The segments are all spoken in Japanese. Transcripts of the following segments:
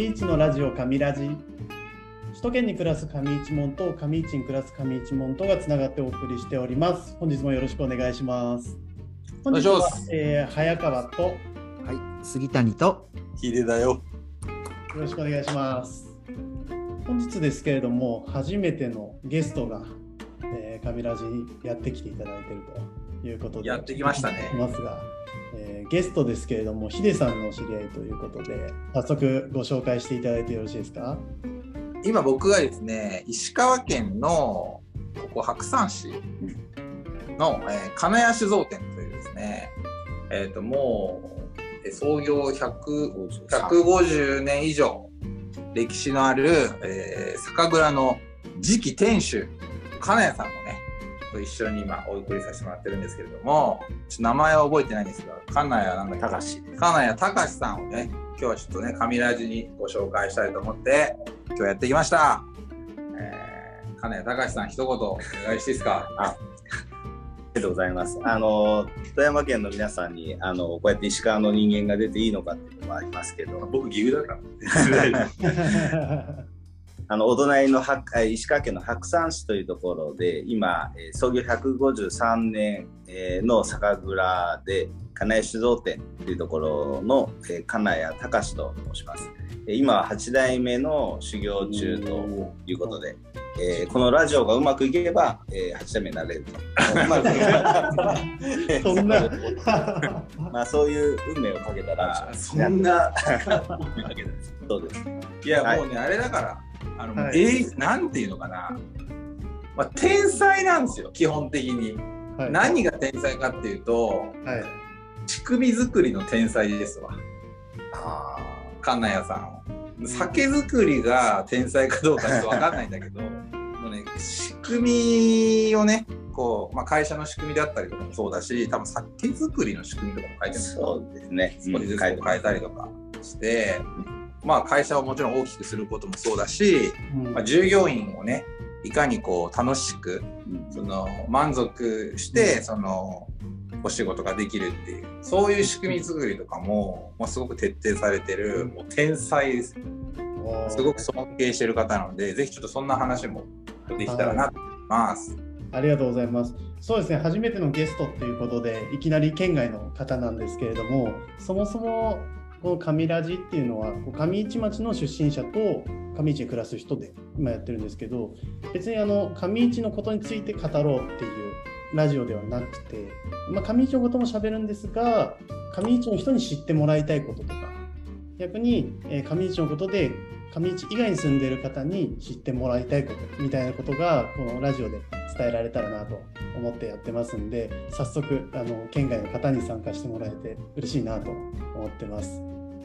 上市のラジオ上ラジ。首都圏に暮らす上市門と上市に暮らす上市門とがつながってお送りしております。本日もよろしくお願いします。本日は、えー、早川とはい杉谷と。秀だよ。よろしくお願いします。本日ですけれども初めてのゲストが、えー、上ラジやってきていただいているということで。やってきましたね。ますがえー、ゲストですけれども、ヒデさんのお知り合いということで、早速ご紹介していただいてよろしいですか？今僕がですね、石川県のここ白山市の、えー、金谷酒造店というですね、えっ、ー、ともう創業150年以上歴史のある、えー、酒蔵の次期店主金谷さんもねと一緒に今お送りさせてもらってるんですけれども、ちょっと名前は覚えてないんですが、金谷なんだ隆金谷隆さんをね、今日はちょっとね、神ラジにご紹介したいと思って、今日やってきました。えー、金谷隆さん、一言お願いしていいですか？あありがとうございます。あの富山県の皆さんにあのこうやって石川の人間が出ていいのかっていうのもありますけど、僕岐阜だから。あのお隣の石川県の白山市というところで今、え創業153年、えの酒蔵で金谷酒造店というところの、え金谷隆と申します。今は8代目の修行中ということで、えー、このラジオがうまくいけば、えー、8代目になれると。そんな まあそういう運命をかけたら、そんな そうです。いや、もうね、あれだから。あの、はい、えー、なんていうのかな、まあ、天才なんですよ基本的に、はい、何が天才かっていうと、はい、仕組み作りの天才ですわ。あ金谷さん酒造りが天才かどうかちょっと分かんないんだけど もうね仕組みをねこう、まあ、会社の仕組みだったりとかもそうだし多分酒造りの仕組みとかも書いてる。そうですね。少しずつ変えたりとかして、まあ、会社をもちろん大きくすることもそうだし、うん、まあ、従業員をねいかにこう楽しく、その満足して、そのお仕事ができるっていうそういう仕組み作りとかも、まあ、すごく徹底されてるもう天才です。すごく尊敬してる方なのでぜひちょっとそんな話もできたらなと思います。ありがとうございます。そうですね、初めてのゲストっていうことで、いきなり県外の方なんですけれども、そもそもこの上ラジっていうのは上市町の出身者と上市に暮らす人で今やってるんですけど別にあの上市のことについて語ろうっていうラジオではなくて、まあ、上市のことも喋るんですが上市の人に知ってもらいたいこととか逆に、上市のことで上市以外に住んでいる方に知ってもらいたいことみたいなことがこのラジオで伝えられたらなと思ってやってますんで早速あの県外の方に参加してもらえて嬉しいなと思ってます。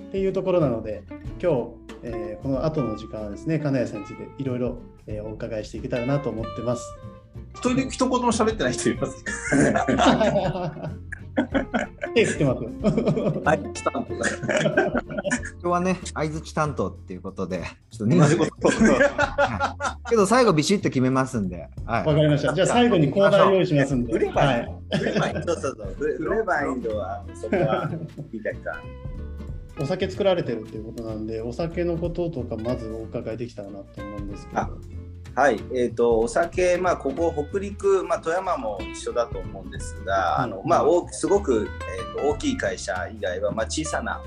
っていうところなので今日、えー、この後の時間はですね金谷さんについていろいろお伺いしていけたらなと思ってます。一人一言も喋ってない人います 手振ってます。はい、担当。今日はね、相づち担当っていうことで、ちょっと同じこと。けど最後ビシッと決めますんで。わ、はい、かりました。じゃあ最後にコーナー用意しますんで。フレバインド。フレバインド。そうそうそう。フレバインドはそこは見たか。お酒作られてるっていうことなんで、お酒のこととかまずお伺いできたらなと思うんですけど。はい、えーと、お酒、まあ、ここ北陸、まあ、富山も一緒だと思うんですが、あのまあ、すごく、えーと、大きい会社以外は、まあ、小さな、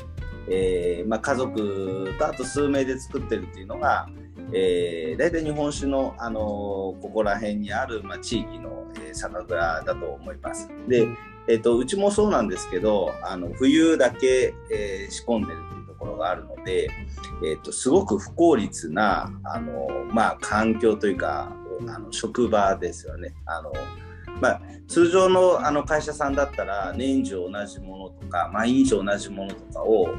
えーまあ、家族とあと数名で作ってるっていうのが、えー、大体日本酒の、あのここら辺にある、まあ、地域の、えー、酒蔵だと思います。で、えーと、うちもそうなんですけどあの冬だけ、えー、仕込んでるころがあるので、えーと、すごく不効率なあの、まあ、環境というかあの職場ですよね。あのまあ、通常のあの会社さんだったら年中同じものとか毎日同じものとかを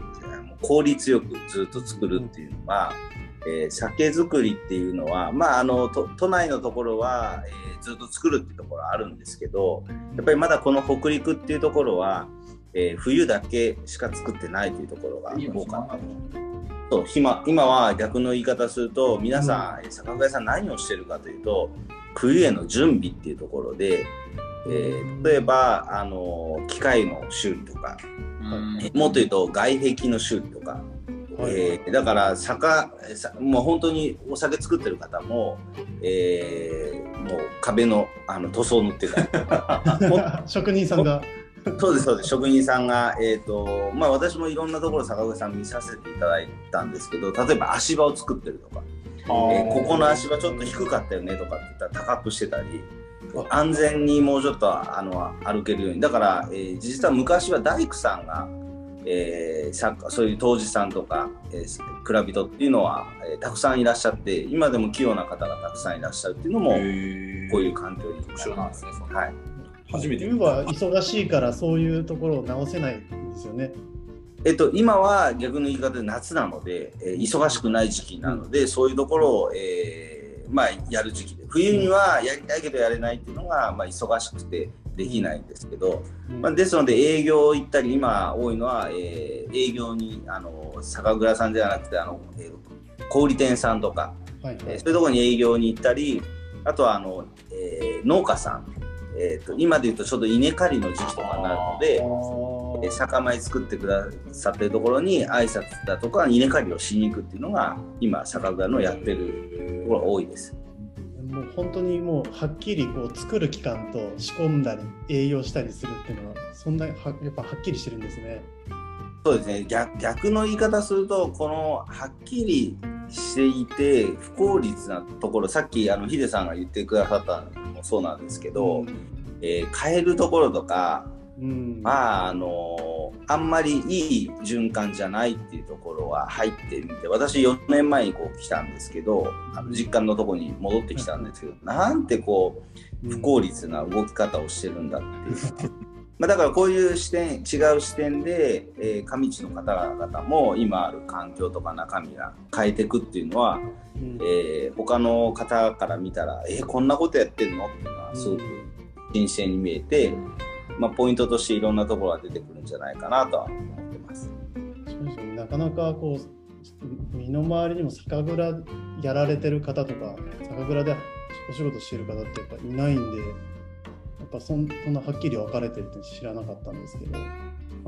効率よくずっと作るっていうのは、えー、酒造りっていうのは、まあ、あの都内のところは、えー、ずっと作るっていうところはあるんですけどやっぱりまだこの北陸っていうところは、えー、冬だけしか作ってないというところが多かった。そう今今は逆の言い方すると皆さん、うん、酒蔵屋さん何をしてるかというと冬への準備っていうところで、えー、例えばあの機械の修理とか、うん、もっと言うと外壁の修理とか。えーだから酒さもう本当にお酒作ってる方も、えーもう壁のあの塗装を塗ってたりとか。職人さんが。そうですそうです。職人さんが、えーとまあ、私もいろんなところ坂上さん見させていただいたんですけど例えば足場を作ってるとか、えーここの足場ちょっと低かったよねとかって言ったら高くしてたり安全にもうちょっとあの歩けるように。だから、えー実は昔は大工さんが、えーそういう当時さんとか、えー蔵人っていうのは、えーたくさんいらっしゃって今でも器用な方がたくさんいらっしゃるっていうのもこういう環境に知らないですね。はい、初めて冬は忙しいからそういうところを直せないんですよね。えっと、今は逆の言い方で夏なので、えー忙しくない時期なので、そういうところを、えーまあ、やる時期で。冬にはやりたいけどやれないっていうのが、まあ、忙しくてできないんですけど、うん。まあ、ですので営業行ったり今多いのは、えー営業にあの酒蔵さんじゃなくてあの、えー小売店さんとか、はいはい。えーそういうところに営業に行ったりあとはあの、えー農家さん、えーと今で言うとちょうど稲刈りの時期とかになるので。えー酒米作ってくださってるところに挨拶だとか稲刈りをしに行くっていうのが今酒蔵のやってるところが多いです。もう本当にもうはっきりこう作る期間と仕込んだり営業したりするっていうのはそんなはやっぱはっきりしてるんですね。そうですね逆逆の言い方するとこのはっきりしていて不効率なところさっきあのヒデさんが言ってくださったのもそうなんですけど、えー変えるところとかうん、まああのあんまりいい循環じゃないっていうところは入ってみて私4年前にこう来たんですけどあの実家のとこに戻ってきたんですけどなんてこう不効率な動き方をしてるんだっていう。まあだからこういう視点違う視点で、えー上地の方々も今ある環境とか中身が変えていくっていうのは、うん。えー他の方から見たらえーこんなことやってるの？っていうのはすごく新鮮に見えて、まあ、ポイントとしていろんなところが出てくるんじゃないかなとは思ってます。なかなかこう身の回りにも酒蔵やられてる方とか酒蔵でお仕事してる方ってやっぱいないんでぱそんそんなはっきり分かれてるって知らなかったんですけど、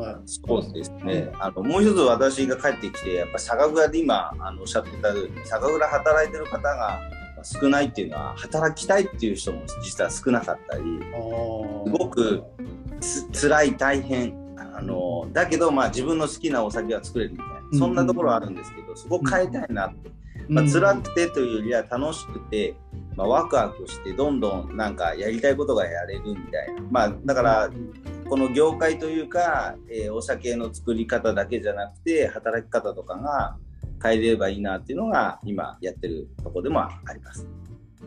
はい、そうですね。あのもう一つ私が帰ってきてやっぱ酒蔵で今あのおっしゃってたように酒蔵働いてる方が少ないっていうのは働きたいっていう人も実は少なかったりすごくつ辛い大変あのだけどまあ自分の好きなお酒は作れるみたいなそんなところはあるんですけどそこを変えたいなって、まあ、辛くてというよりは楽しくて、まあ、ワクワクしてどんどんなんかやりたいことがやれるみたいなまあだからこの業界というか、えーお酒の作り方だけじゃなくて働き方とかが変えれればいいなっていうのが今やってるところでもあります。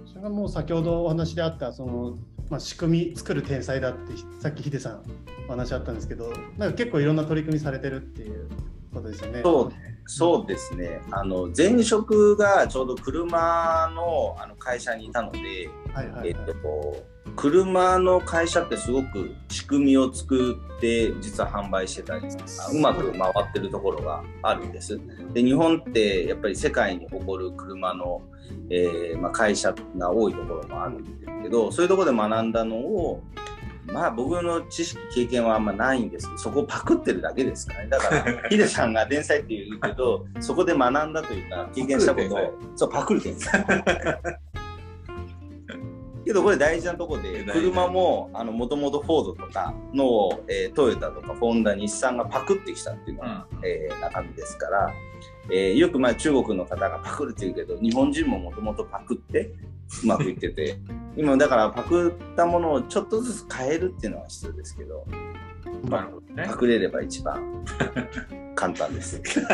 それがもう先ほどお話であったその、まあ、仕組み作る天才だってさっきヒデさんお話あったんですけどなんか結構いろんな取り組みされてるっていうことですよね。そうそうですね。あの前職がちょうど車のあの会社にいたので、はいはいはい。えっと、車の会社ってすごく仕組みを作って実は販売してたりあうまく回ってるところがあるんです。で日本ってやっぱり世界に誇る車の、えーまあ、会社が多いところもあるんですけどそういうところで学んだのをまあ僕の知識経験はあんまないんです。けどそこをパクってるだけですからね。だから ヒデさんが天才って言うけどそこで学んだというか経験したことをそうパクる天才けどこれ大事なところで車ももともとフォードとかの、えートヨタとかホンダ日産がパクってきたっていうのが、えー中身ですから、えーよくまあ中国の方がパクるって言うけど日本人ももともとパクってうまくいってて 今だからパクったものをちょっとずつ変えるっていうのは必要ですけどなるほどねパ。クれれば一番 簡単です。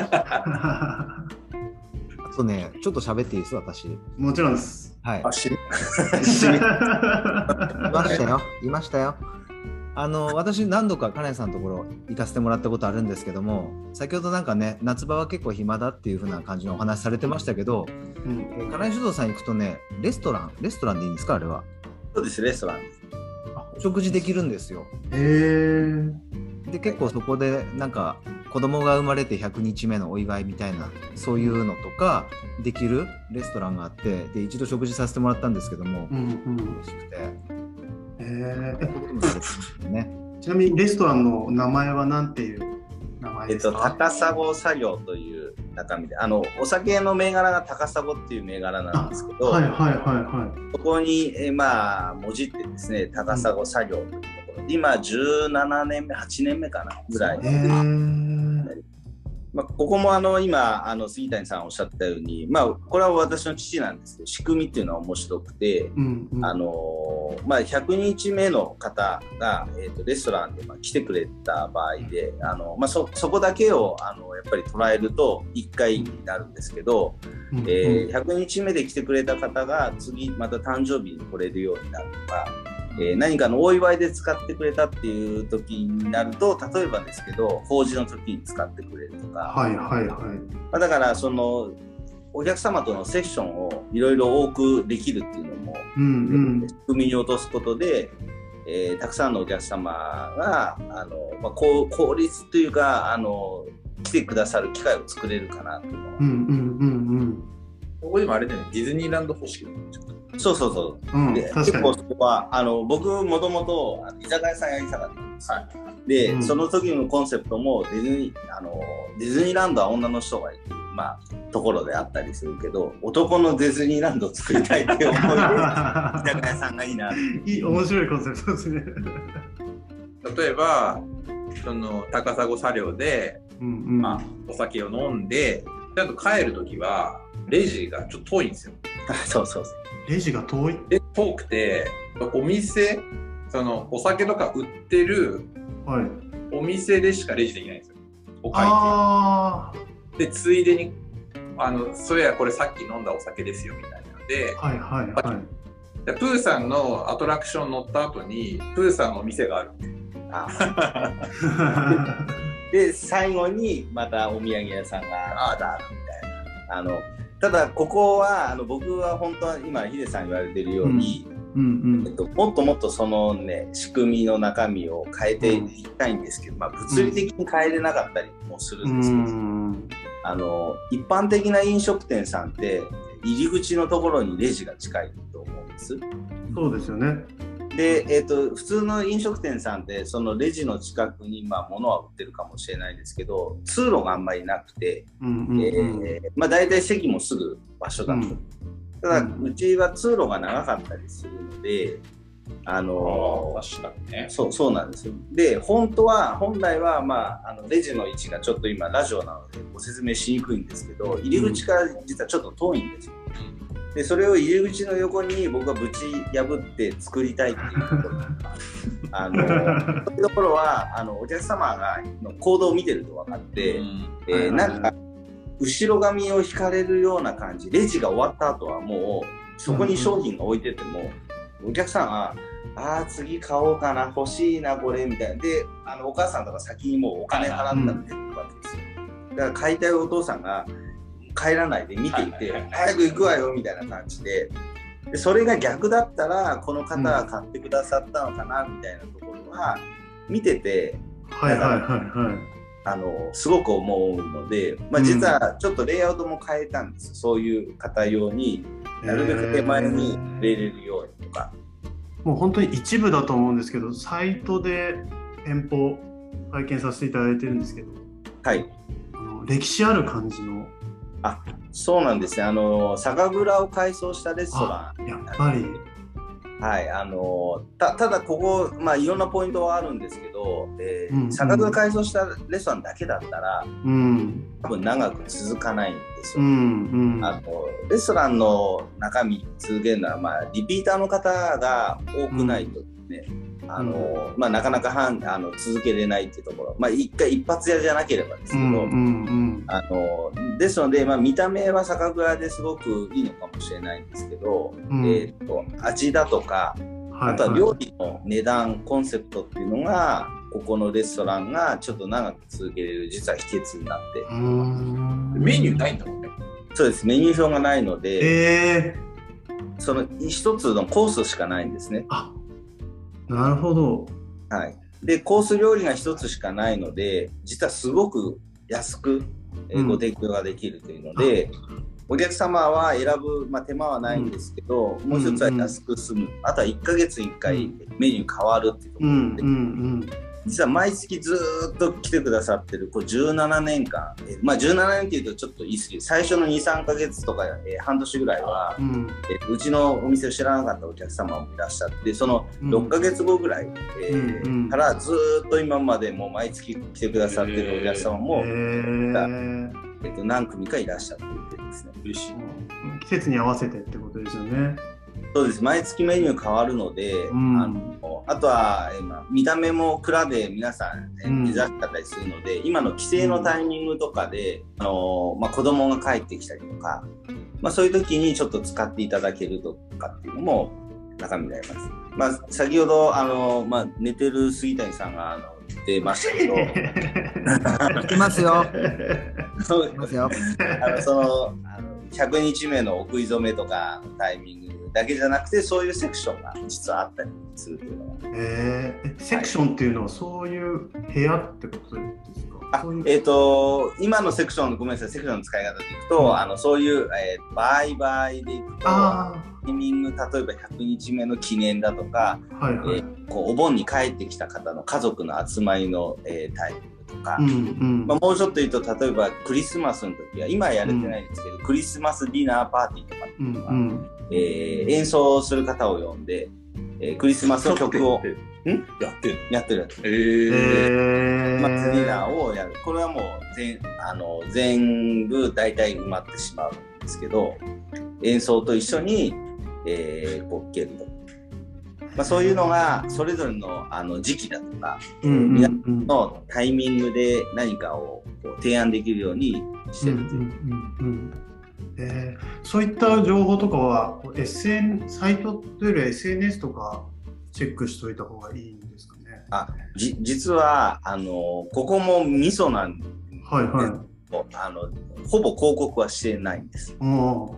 あとね、ちょっと喋っていいです、私。もちろんです。はい。あ、知りいましたよ。いましたよ。あの私何度かカレンさんのところ行かせてもらったことあるんですけども先ほどなんかね夏場は結構暇だっていう風な感じのお話されてましたけど、うん。えー、金井酒造さん行くとねレストランレストランでいいんですかあれは？そうですレストラン。食事できるんですよ。へー。で結構そこでなんか子供が生まれて100日目のお祝いみたいなそういうのとかできるレストランがあってで一度食事させてもらったんですけどもうんうん。美味しくてへそういうこともされてましたよね。ーちなみにレストランの名前は何ていう名前えっと、ですか、高砂作業という、中身であのお酒の銘柄が高砂っていう銘柄なんですけど、はいはいはいはそこに、えーまあもじってですね高砂作業というところ。で今17年目8年目かなぐらい。え。まあ、ここもあの今あの杉谷さんおっしゃったように、まあ、これは私の父なんですけど仕組みっていうのは面白くて、うんうん。あのまあ、100日目の方が、えー、とレストランでまあ来てくれた場合であの、まあ、そそこだけをあのやっぱり捉えると1回になるんですけど、うんうん。えー100日目で来てくれた方が次また誕生日に来れるようになるとか、えー何かのお祝いで使ってくれたっていう時になると例えばですけど法事の時に使ってくれるとか、はいはいはい。まあ、だからそのお客様とのセッションをいろいろ多くできるっていうのも、うんうん。仕組みに落とすことで、えーたくさんのお客様があの、まあ、こう効率というかあの来てくださる機会を作れるかなというのはうんうんうんここでもあれだよね、ディズニーランド方式そうそうそううん。うんで、確かに結構。そこはあの僕もともとあの居酒屋さんやりたかったんですよ、で、うんその時のコンセプトもディズニーあのディズニーランドは女の人が行く、まあ、ところであったりするけど男のディズニーランドを作りたいっていう思いで居酒屋さんがいいなっていい面白いコンセプトですね。例えば、その高砂作業で、うんうん。まあ、お酒を飲んで、ちゃんと帰るときは、レジがちょっと遠いんですよ。そうそうそうレジが遠い？で、遠くて、お店、そのお酒とか売ってるはい。お店でしかレジできないんですよ。お会あ計。で、ついでに、あの、それやこれさっき飲んだお酒ですよみたいなので、あ。はいはいはい。でプーさんのアトラクション乗った後に、プーさんのお店がある。あ で最後にまたお土産屋さんがあったみたいなあのただここはあの僕は本当は今ヒデさん言われてるように、うんえっと、もっともっとそのね仕組みの中身を変えていきたいんですけど、まあ、物理的に変えれなかったりもするうん。ですけど、ん。あの一般的な飲食店さんって入り口のところにレジが近いと思うんです。そうですよね。で、えー、と普通の飲食店さんってそのレジの近くに、まあ、物は売ってるかもしれないですけど通路があんまりなくて、うんうんうん。えーまあ、大体席もすぐ場所だと、うん。ただうん。うちは通路が長かったりするのであのー確かにね。そうそうなんですよ。で本当は本来は、まあ、あのレジの位置がちょっと今ラジオなのでご説明しにくいんですけど入り口から実はちょっと遠いんですよでそれを入り口の横に僕はぶち破って作りたいっていう。ところあのそういうところはあのお客様がの行動を見てると分かって、うん。えーなんか後ろ髪を引かれるような感じレジが終わった後はもうそこに商品が置いてても、お客さんは「ああ次買おうかな欲しいなこれ」みたいな。であのお母さんとか先にもうお金払ったってるわけですよだから買いたいお父さんが帰らないで見ていてはいはいはい。早く行くわよみたいな感じで。でそれが逆だったらこの方は買ってくださったのかなみたいなところは見ててはいはいはいはい。あのすごく思うので、まあ、実はちょっとレイアウトも変えたんです、そういう方用になるべく手前に入れれるようにとか、もう本当に一部だと思うんですけど、サイトで店舗拝見させていただいてるんですけど、はい。あの歴史ある感じの、そうなんですね。あの酒蔵を改装したレストラあやっぱり、ンはいあのたただここ、まあ、いろんなポイントはあるんですけど、えーうん酒蔵改装したレストランだけだったらうん、多分長く続かないんですうよ、ん、うん。あのレストランの中身続けるのは、まあ、リピーターの方が多くないとね、あのまあ、なかなかはんあの続けれないっていうところ、まあ、一回一発屋じゃなければですけど、うん、うん、あのですので、まあ、見た目は酒蔵ですごくいいのかもしれないんですけど、うん。えー、と味だとかうん。はい、あとは料理の値段、コンセプトっていうのがここのレストランがちょっと長く続けれる実は秘訣になって。メニューないんだもんね。そうです。メニュー表がないので、えー、その一つのコースしかないんですね。あなるほど。はい、でコース料理が一つしかないので実はすごく安く、ご提供ができるというので、お客様は選ぶ、まあ、手間はないんですけど、もう一つは安く済む、あとは1ヶ月1回メニュー変わるっていうところうん、で、うん、実は毎月ずーっと来てくださってるこう17年間、えまあ17年っていうとちょっと言い過ぎ最初の23か月とか、えー半年ぐらいは、うん。えーうちのお店を知らなかったお客様もいらっしゃってそのうん。6ヶ月後ぐらい、えーうんうん。からずーっと今までもう毎月来てくださってるお客様も、へー。えっと何組かいらっしゃっていてですね。嬉しい。季節に合わせてってことですよね。そうです毎月メニュー変わるので、うんあのあとは、えーまあ、見た目も蔵で皆さん、ねうん目指したりするので今の帰省のタイミングとかで、あのまあ、子供が帰ってきたりとか、まあ、そういう時にちょっと使っていただけるとかっていうのも中身になります。まあ、先ほどあの、まあ、寝てる杉谷さんがあの言ってましたけど いきますよ。そうますよ。あのそのあの100日目のお食い初めとかのタイミングだけじゃなくてそういうセクションが実はあったりするというのが。えー、セクションっていうのはそういう部屋ってことですか？あえっ、と今のセクションごめんなさいセクションの使い方でいくと、うん。あのそういう、えー、場合場合でいくとあタイミング例えば100日目の記念だとか、あ、はいはい。えーこうお盆に帰ってきた方の家族の集まりの、えータイミングとか、うんうん。まあ、もうちょっと言うと例えばクリスマスの時は今はやれてないんですけど、クリスマスディナーパーティーとかってういうのは、んうん。えー演奏する方を呼んで、えークリスマスの曲をん？やってる。やってるやつ。えー。えクリスマスディナー。ーをやる。これはもう全あの全部大体埋まってしまうんですけど、演奏と一緒に、えー、こう、けると。まあ、そういうのがそれぞれのあの時期だとかうんうんうん。のタイミングで何かをこう提案できるようにしてるという。うんうんうんうんえーそういった情報とかは SN サイトというよりは SNS とかチェックしといた方がいいんですかね？あじ実はあのここもミソなんではいはい。あのほぼ広告はしてないんです。お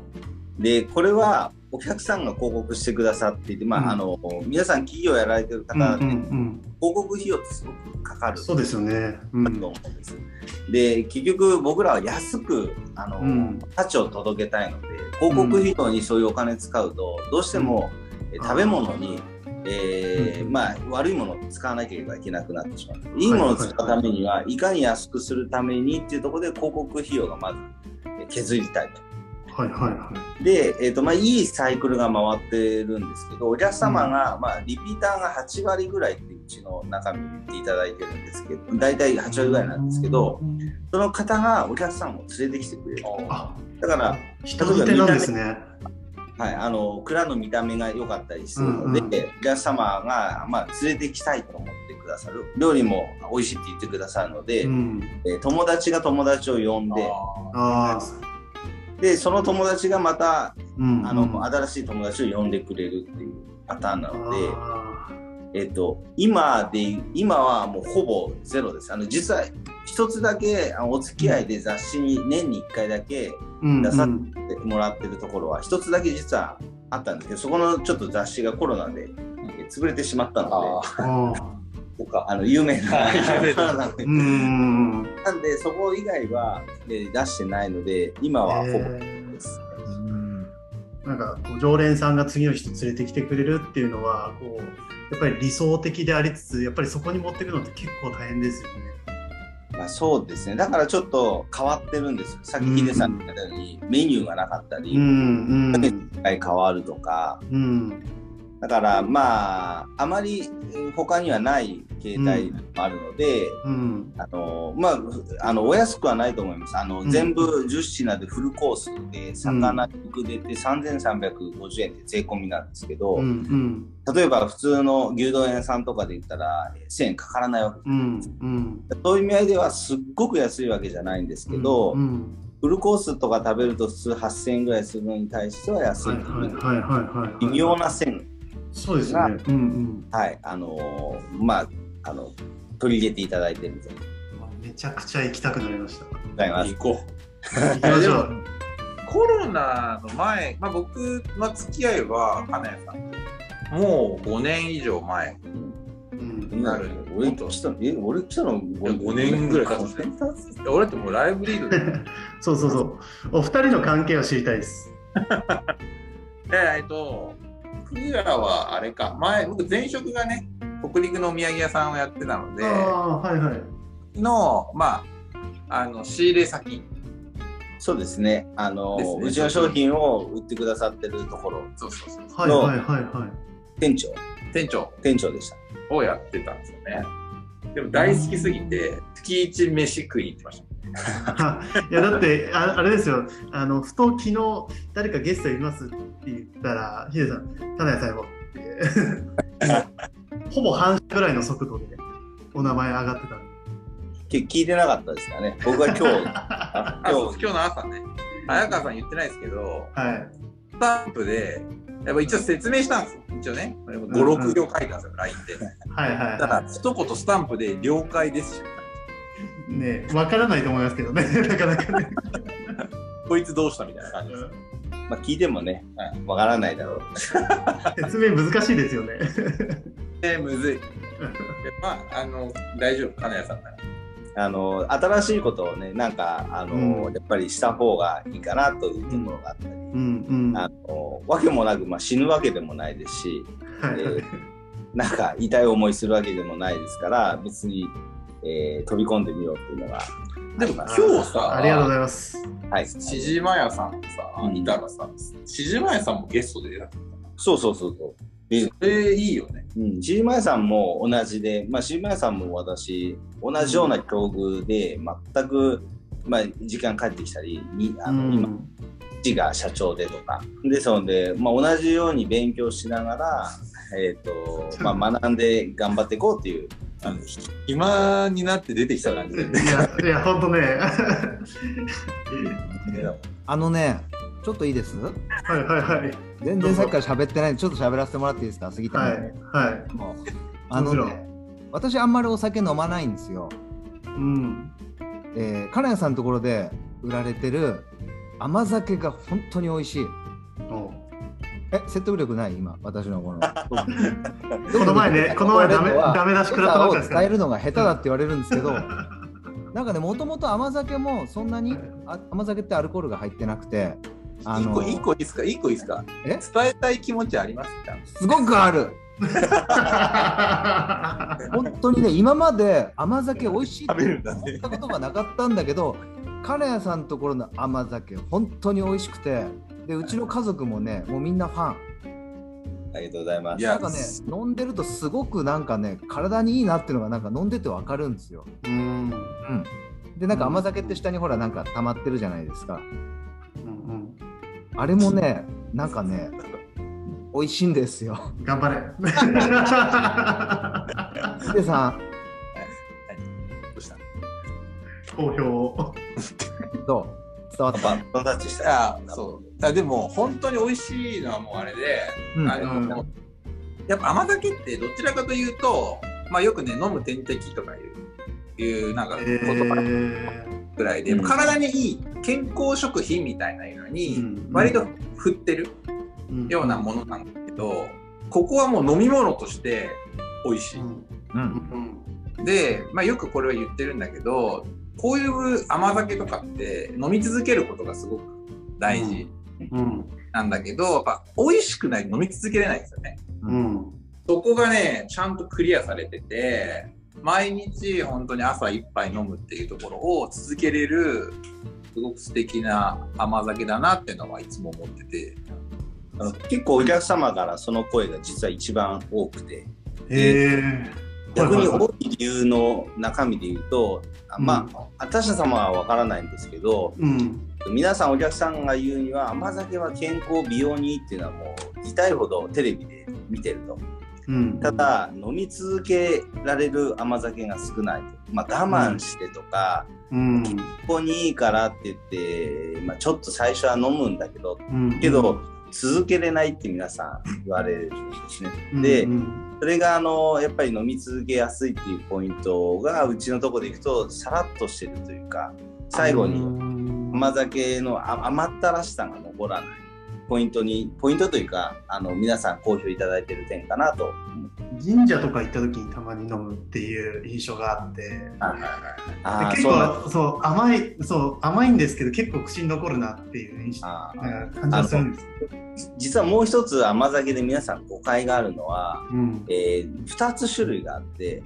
でこれはお客さんが広告してくださっていて、まあうんあの皆さん企業やられてる方、うんうんうん。広告費用ってすごくかかるそうですよね。うんと思うんです。で結局僕らは安くあの、うん価値を届けたいので広告費用にそういうお金使うとどうしても、えうん食べ物に、えーうんまあ、悪いものを使わなければいけなくなってしまう。いいものを使うためにはいかに安くするためにっていうところで広告費用がまずえー削りたいと。はいはいはい。で、えーとまあ、いいサイクルが回ってるんですけどお客様が、まあ、リピーターが8割ぐらいってうちの中身に言っていただいてるんですけど大体8割ぐらいなんですけどうん。その方がお客さんを連れてきてくれるあ、だから、人づてなんですね。はい、あの蔵の見た目が良かったりするので、うんうん。お客様が、まあ、連れてきたいと思ってくださる。料理も美味しいって言ってくださるので、うん。えー友達が友達を呼んでああ、でその友達がまたうん。あの、うん。新しい友達を呼んでくれるっていうパターンなので、あえっと、今で今はもうほぼゼロです。あの実は一つだけお付き合いで雑誌に年に1回だけ出さうんせてもらってるところは一つだけ実はあったんですけどそこのちょっと雑誌がコロナでえ潰れてしまったのでとかあの有名な有名ななんで。うん。なんでそこ以外は、えー出してないので今はほぼえです。うんー。なんかこう常連さんが次の人連れてきてくれるっていうのはこうやっぱり理想的でありつつやっぱりそこに持っていくのって結構大変ですよね。まあ、そうですね。だからちょっと変わってるんですよ。さっきヒデさんが言ったようにメニューがなかったり、うんうん。一回変わるとか。うんだからまああまりえー他にはない形態もあるので、うん。あのまああのお安くはないと思います。あの、うん。全部10品でフルコースで魚肉出て3350円で税込みなんですけど、うん。うん。例えば普通の牛丼屋さんとかで言ったらえー1000円かからないわけうん。うん。そういう意味合いではすっごく安いわけじゃないんですけど、うん。フルコースとか食べると普通8000円ぐらいするのに対しては安い。微妙な線そうですね。うんうんはい、あのーまあ、あの、取り入れていただいてるみたいでめちゃくちゃ行きたくなりました。行こ行きましょう。う。コロナの前、まあ、僕の付き合いは金谷さんともう5年以上前うんなる俺来たの、え、俺来たの5年？ぐらい経つ5年 俺ってもうライブリードでそうそうそう。お二人の関係を知りたいです。で えっとクーラーはあれか。前僕前職がね国北陸のお土産屋さんをやってたのでああ、はいはい。のまああの仕入れ先。そうですね。あのね。うちの商品を売ってくださってるところ、そうそうそう。はいはいはいはい。店長、店長。店長でした。をやってたんですよね。でも大好きすぎて月一飯食いに行ってましたいやだってああれですよ。あのふと昨日誰かゲストいますって言ったらヒデさん「田辺さんよ」って。ほぼ半ぐらいの速度でお名前上がってたんでけ聞いてなかったですかね。僕は今日、今日、今日の朝ね。早川さん言ってないですけどはい。スタンプでやっぱ一応説明したんですよ。一応ね。ん。56行書いたんですよ LINE で。はいはいただは一言スタンプで「了解です」いねわからないと思いますけどね なかなかね。こいつどうしたみたいな感じです。まあ、聞いてもね、わからないだろう。説明難しいですよね。でむずい。でまああの大丈夫？金谷さんなら。あの新しいことをね、なんかあの、うん。やっぱりした方がいいかなというところがあったり、うんうん。はあのわけもなく、まあ、死ぬわけでもないですし、い。えーなんか痛い思いするわけでもないですから、別に、えー飛び込んでみようっていうのが。でも今日さありがとうございます。はい。しじまやさんさ、うんいたらさしじまやさんもゲストで出たそうそうそうそう。でそれいいよね。うん、シーマヤさんも同じで、まあ、シーマヤさんも私、同じような境遇で、全く、まあ、時間帰ってきたり、にあの、今、父が社長でとか、ですので、まあ、同じように勉強しながら、えっ、と、まあ、学んで頑張っていこうっていう、あの暇になって出てきた感じで、いやいや本当ね。あのね、ちょっといいです？はいはいはい。全然さっきから喋ってないんで、ちょっと喋らせてもらっていいですか？杉田はいねはい。もうあのね、私あんまりお酒飲まないんですよ。うん。えー、金谷さんのところで売られてる甘酒が本当に美味しい。おえ、説得力ない？今、私のこの。この前ねこの前ダメダメ出し食らったばっかですからを伝えるのが下手だって言われるんですけど、なんかね、もともと甘酒もそんなにあ甘酒ってアルコールが入ってなくて、あの一個一個いいですか？一個いいですか？え？伝えたい気持ちありますか？すごくある。本当にね、今まで甘酒美味しいって食べるんだね。思ったことがなかったんだけど、金谷さんのところの甘酒、本当に美味しくて、でうちの家族もね、もうみんなファン。ありがとうございます。なんかね、飲んでるとすごくなんかね、体にいいなっていうのがなんか飲んでてわかるんですよ。うんうん。で、なんか甘酒って下にほらなんか溜まってるじゃないですか。うんあれもね、なんかね、美味しいんですよ。うん頑張れヒデさん、どうした？い好評どう？伝わった。バットンタッチしたやそう。あでも本当に美味しいのはもうあれで、うん。あのうんやっぱ甘酒ってどちらかというとまあよくね飲む点滴とかいういうなんかえ言葉ーぐらいで、うん。体にいい健康食品みたいなのに、うん。割と振ってるうん。ようなものなんだけど、ここはもう飲み物として美味しい。うん。う。うんん。で、まあ、よくこれは言ってるんだけどこういう甘酒とかって飲み続けることがすごく大事うん。なんだけど、やっぱ美味しくないと飲み続けれないんですよね。うん。そこがねちゃんとクリアされてて毎日本当に朝一杯飲むっていうところを続けれるすごく素敵な甘酒だなっていうのはいつも思ってて。あの結構お客様からその声が実は一番多くて。え逆に多い理由の中身で言うと、あまあ私様は分からないんですけどうん。皆さんお客さんが言うには甘酒は健康美容にいいっていうのはもう痛いほどテレビで見てると。うん。ただ飲み続けられる甘酒が少ない。と、まあ、我慢してとか、うん。ここにいいからって言って、まあ、ちょっと最初は飲むんだけどうん。けど続けれないって皆さん言われるんですね。でうん。それがあのやっぱり飲み続けやすいっていうポイントがうちのところでいくとさらっとしてるというか最後に甘酒のあ甘ったらしさが残らない。ポイントにポイントというかあの皆さん好評いただいてる点かなと思って神社とか行った時にたまに飲むっていう印象があって、結構そう甘いそう甘いんですけど結構口に残るなっていう印象感じがするんです。実はもう一つ甘酒で皆さん誤解があるのは、うん。えー、2つ種類があって、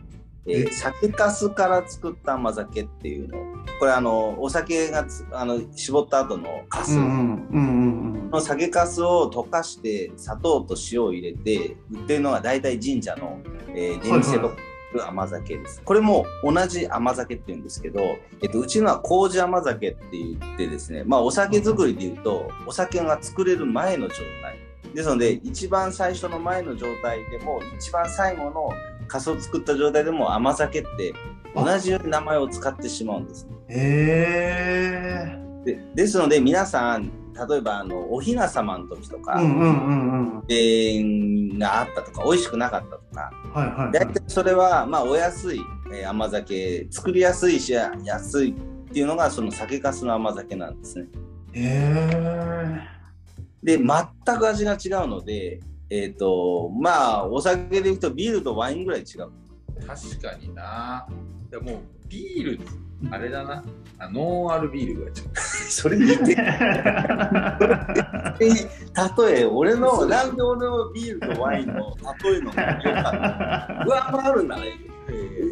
えーえ？酒粕から作った甘酒っていうの。これあのお酒がつあの絞った後の粕、うんうんうんうんの酒粕を溶かして砂糖と塩を入れて売ってるのが大体神社の、えー、出店と甘酒です。これも同じ甘酒って言うんですけど、えっと、うちのは麹甘酒って言ってですね、まあ、お酒作りで言うとお酒が作れる前の状態ですので一番最初の前の状態でも一番最後の粕を作った状態でも甘酒って同じように名前を使ってしまうんです。へえでですので皆さん例えばあのお雛様の時とか、ー。うんうんうんうん。でがあったとか美味しくなかったとかはいはい、は大い。体それはまあお安い、えー甘酒作りやすいし安いっていうのがその酒粕の甘酒なんですね。へで全く味が違うのでえっ、とまあお酒でいくとビールとワインぐらい違う。確かにな。でもビール、あれだな。あノンアルビールが違 う。それ似てる例え俺のなんで俺のビールとワインの例えのがよかった上回るならいいよ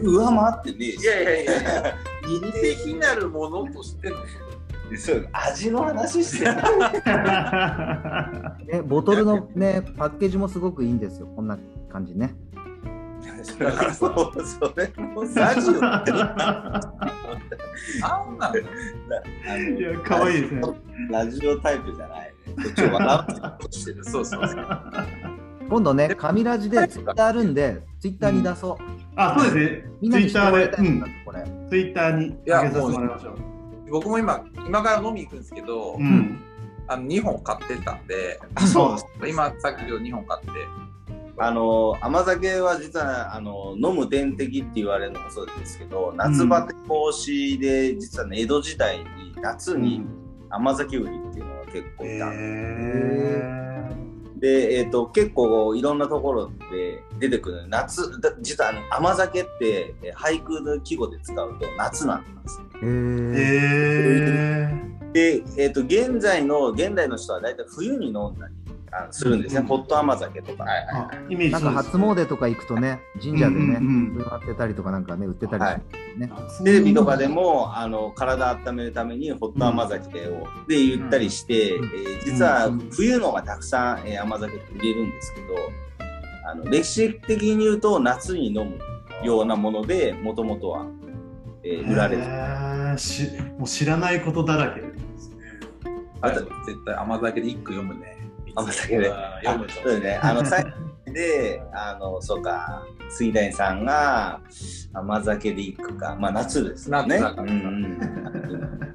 上回ってねえしいやいやいやいや、似て非なるものとしての。そう味の話してる ね、ボトルのね、パッケージもすごくいいんですよ。こんな感じね。そうそれもラジオってなんなんだいや、可愛いですね。のラジオタイプじゃないねこっちを笑うしてる。そうそうそう。今度ね、神ラジでツイッターあるんで、ツイッターに出そう。あ、そうですね。ツイッターで、これ。うん、ツイッターに上げさせてもらいましょう。僕も今、今から飲み行くんですけど、うん。あの2本買ってたんで、あ、そうです。今さっき2本買って、あの甘酒は実はあの飲む点滴って言われるのもそうですけど夏バテ防止で実はね江戸時代に夏に甘酒売りっていうのが結構いたんでで、えー、と結構いろんなところで出てくる夏だ実は甘酒ってえー俳句の季語で使うと夏なんですへーーへー。で、えー、と現在の現代の人は大体冬に飲んだりあするんですね、うんホット甘酒とか、はいはいあはい。イメージなんか初詣とか行くとね、神社でね、うんうんうん。売ってたりとかなんかね、売ってたりするね。テレビとかでもあの体温めるためにホット甘酒を、で言ったりして、うん。えー実は冬のがたくさん、えー甘酒って売れるんですけどあの歴史的に言うと夏に飲むようなものでもともとは、えー売られてしもう知らないことだらけですね。あ絶対甘酒で一句読むね。甘酒で。そうですね。あの最後で あのそうか。杉谷さんが甘酒で行くか。まあ夏ですよね。夏だから。うんうん、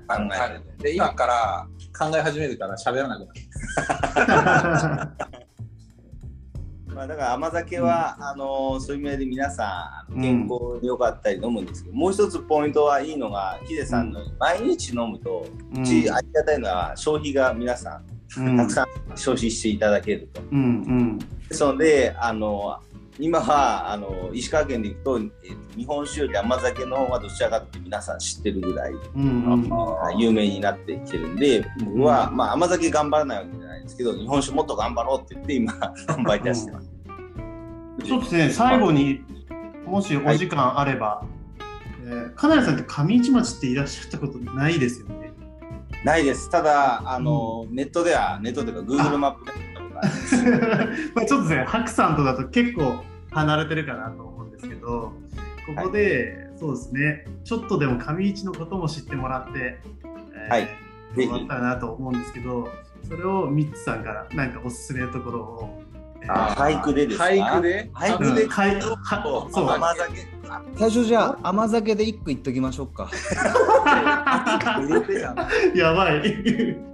考える。で今から考え始めるから喋らなくなる。まあ、だから甘酒は、あのそういう意味で皆さん健康に良かったり飲むんですけど、もう一つポイントはいいのがヒデさんの毎日飲むとうちありがたいのは消費が皆さんたくさん消費していただけると。うんうん。ですのであの今はあの石川県で行くと,、えーと日本酒より甘酒の方がどちらかって皆さん知ってるぐらいうんうん。あ有名になってきてるんで僕は、まあ、甘酒頑張らないわけじゃないんですけど日本酒もっと頑張ろうって言って今頑張り出してます。そうですね、最後にもしお時間あれば、えー金谷さんって上市町っていらっしゃったことないですよね。ないです。ただ、あの、ネットでは、ネットというか、Google マップで まあちょっとね、白さんとだと結構離れてるかなと思うんですけど、ここで、そうですね、ちょっとでも上市のことも知ってもらって、えーはい。ぜひ。もらったらなと思うんですけど、それをミッツさんからなんかおすすめのところを。俳句でですか？俳句で？俳句で？うんはいはそう甘酒。あ最初じゃあ甘酒で一句言っときましょうか。やばい。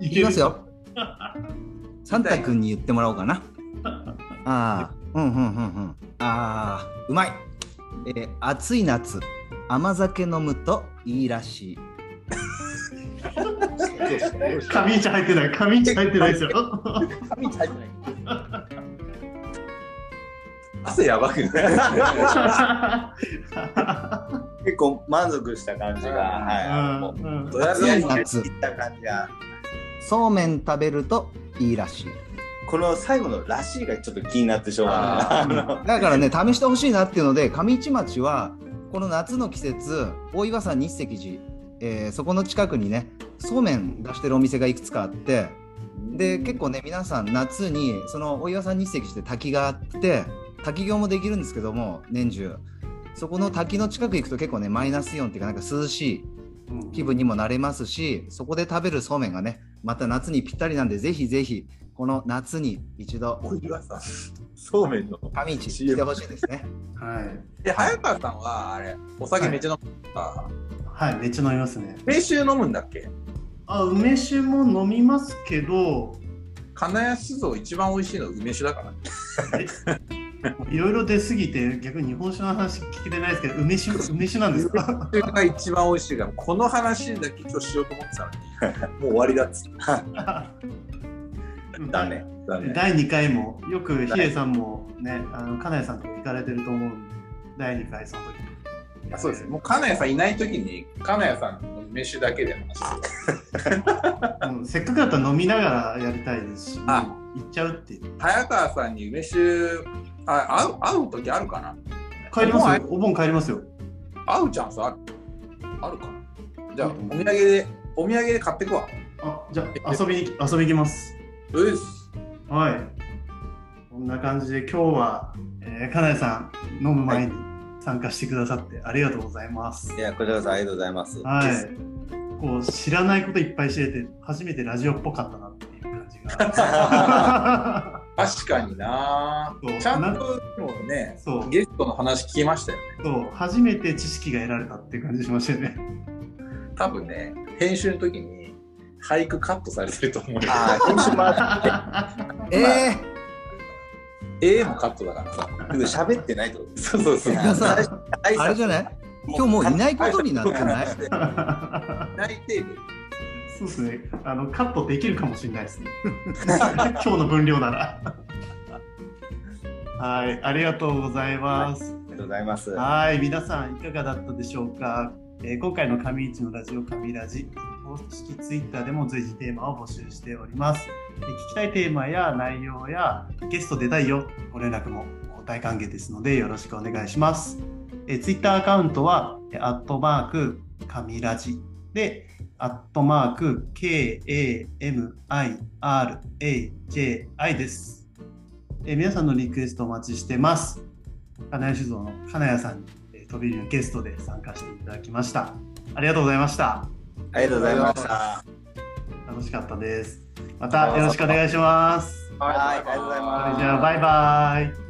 いいきますよ。サンタ君に言ってもらおうかな。ああ、うんうんうんうん。ああ、うまい。えー暑い夏、甘酒飲むといいらしい。上市入ってない、上市入ってないですよ。紙入ってない。汗やばくない？結構満足した感じが、はい、もううん。ドヤ暑い顔に夏。いった感じが。そうめん食べるといいらしい。この最後の「らしい」がちょっと気になってしょうがない。だからね試してほしいなっていうので上市町はこの夏の季節大岩山日石寺、えーそこの近くにねそうめん出してるお店がいくつかあってで結構ね皆さん夏にその大岩山日石寺って滝があって滝行もできるんですけども年中。そこの滝の近く行くと結構ねマイナスイオンっていうかなんか涼しいうん。気分にもなれますしそこで食べるそうめんがねまた夏にぴったりなんでぜひぜひこの夏に一度お岩さんそうめんの上市来てほしいですね。はい。え早川さんはあれお酒めっちゃ飲むか、はい、めっちゃ飲みますね。梅酒飲むんだっけ？あ、梅酒も飲みますけど、金谷酒造一番美味しいの梅酒だから いろいろ出すぎて、逆に日本酒の話聞けてないですけど、梅酒、梅酒なんですか？梅酒が一番美味しい。からこの話だけ今日しようと思ってたのに。もう終わりだっつって。だね。だね第2回も、よくヒデさんもね、あの金谷さんとか行かれてると思うんで、第2回その時。あそうですね。もう金谷さんいない時に金谷さんの梅酒だけで話す。うんせっかくだったら飲みながらやりたいですし、行っちゃうっていう。早川さんに梅酒あ会う会う時あるかな？帰りますよ。お盆帰りますよ。会うチャンスある？あるかな？じゃあお土産でお土産で買ってくわあ、じゃあ遊びに、遊び行きます。うっすはい。こんな感じで今日は、えー、金谷さん飲む前に参加してくださってありがとうございます。いや、こちらこそありがとうございます。はい。こう知らないこといっぱい知れて初めてラジオっぽかったなっていう感じが。確かにな。そう。ちゃんとねそう。ゲストの話聞きましたよね。そう。初めて知識が得られたっていう感じしましたよね。多分ね編集の時に俳句カットされてると思うよ。ああ、編集もあって、え絵もカットだからさ。喋ってないってこと？そうそうそう。あれじゃない？今日もういないことになってない？内定でそうですね。あのカットできるかもしれないですね。今日の分量なら。はい、ありがとうございます。ありがとうございます。はい、皆さんいかがだったでしょうか？えー今回の上市のラジオ神ラジ公式ツイッターでも随時テーマを募集しております。えー聞きたいテーマや内容やゲスト出たいよご連絡も大歓迎ですのでよろしくお願いします。えー、ツイッターアカウントはえーアットマーク神ラジでアットマーク KAMIRAJI です。えー皆さんのリクエストお待ちしてます。金谷酒造の金谷さんに、えー飛び入りのゲストで参加していただきました。ありがとうございました。ありがとうございました。楽しかったです。またよろしくお願いします。はい、ありがとうございます。それじゃあバイバイ。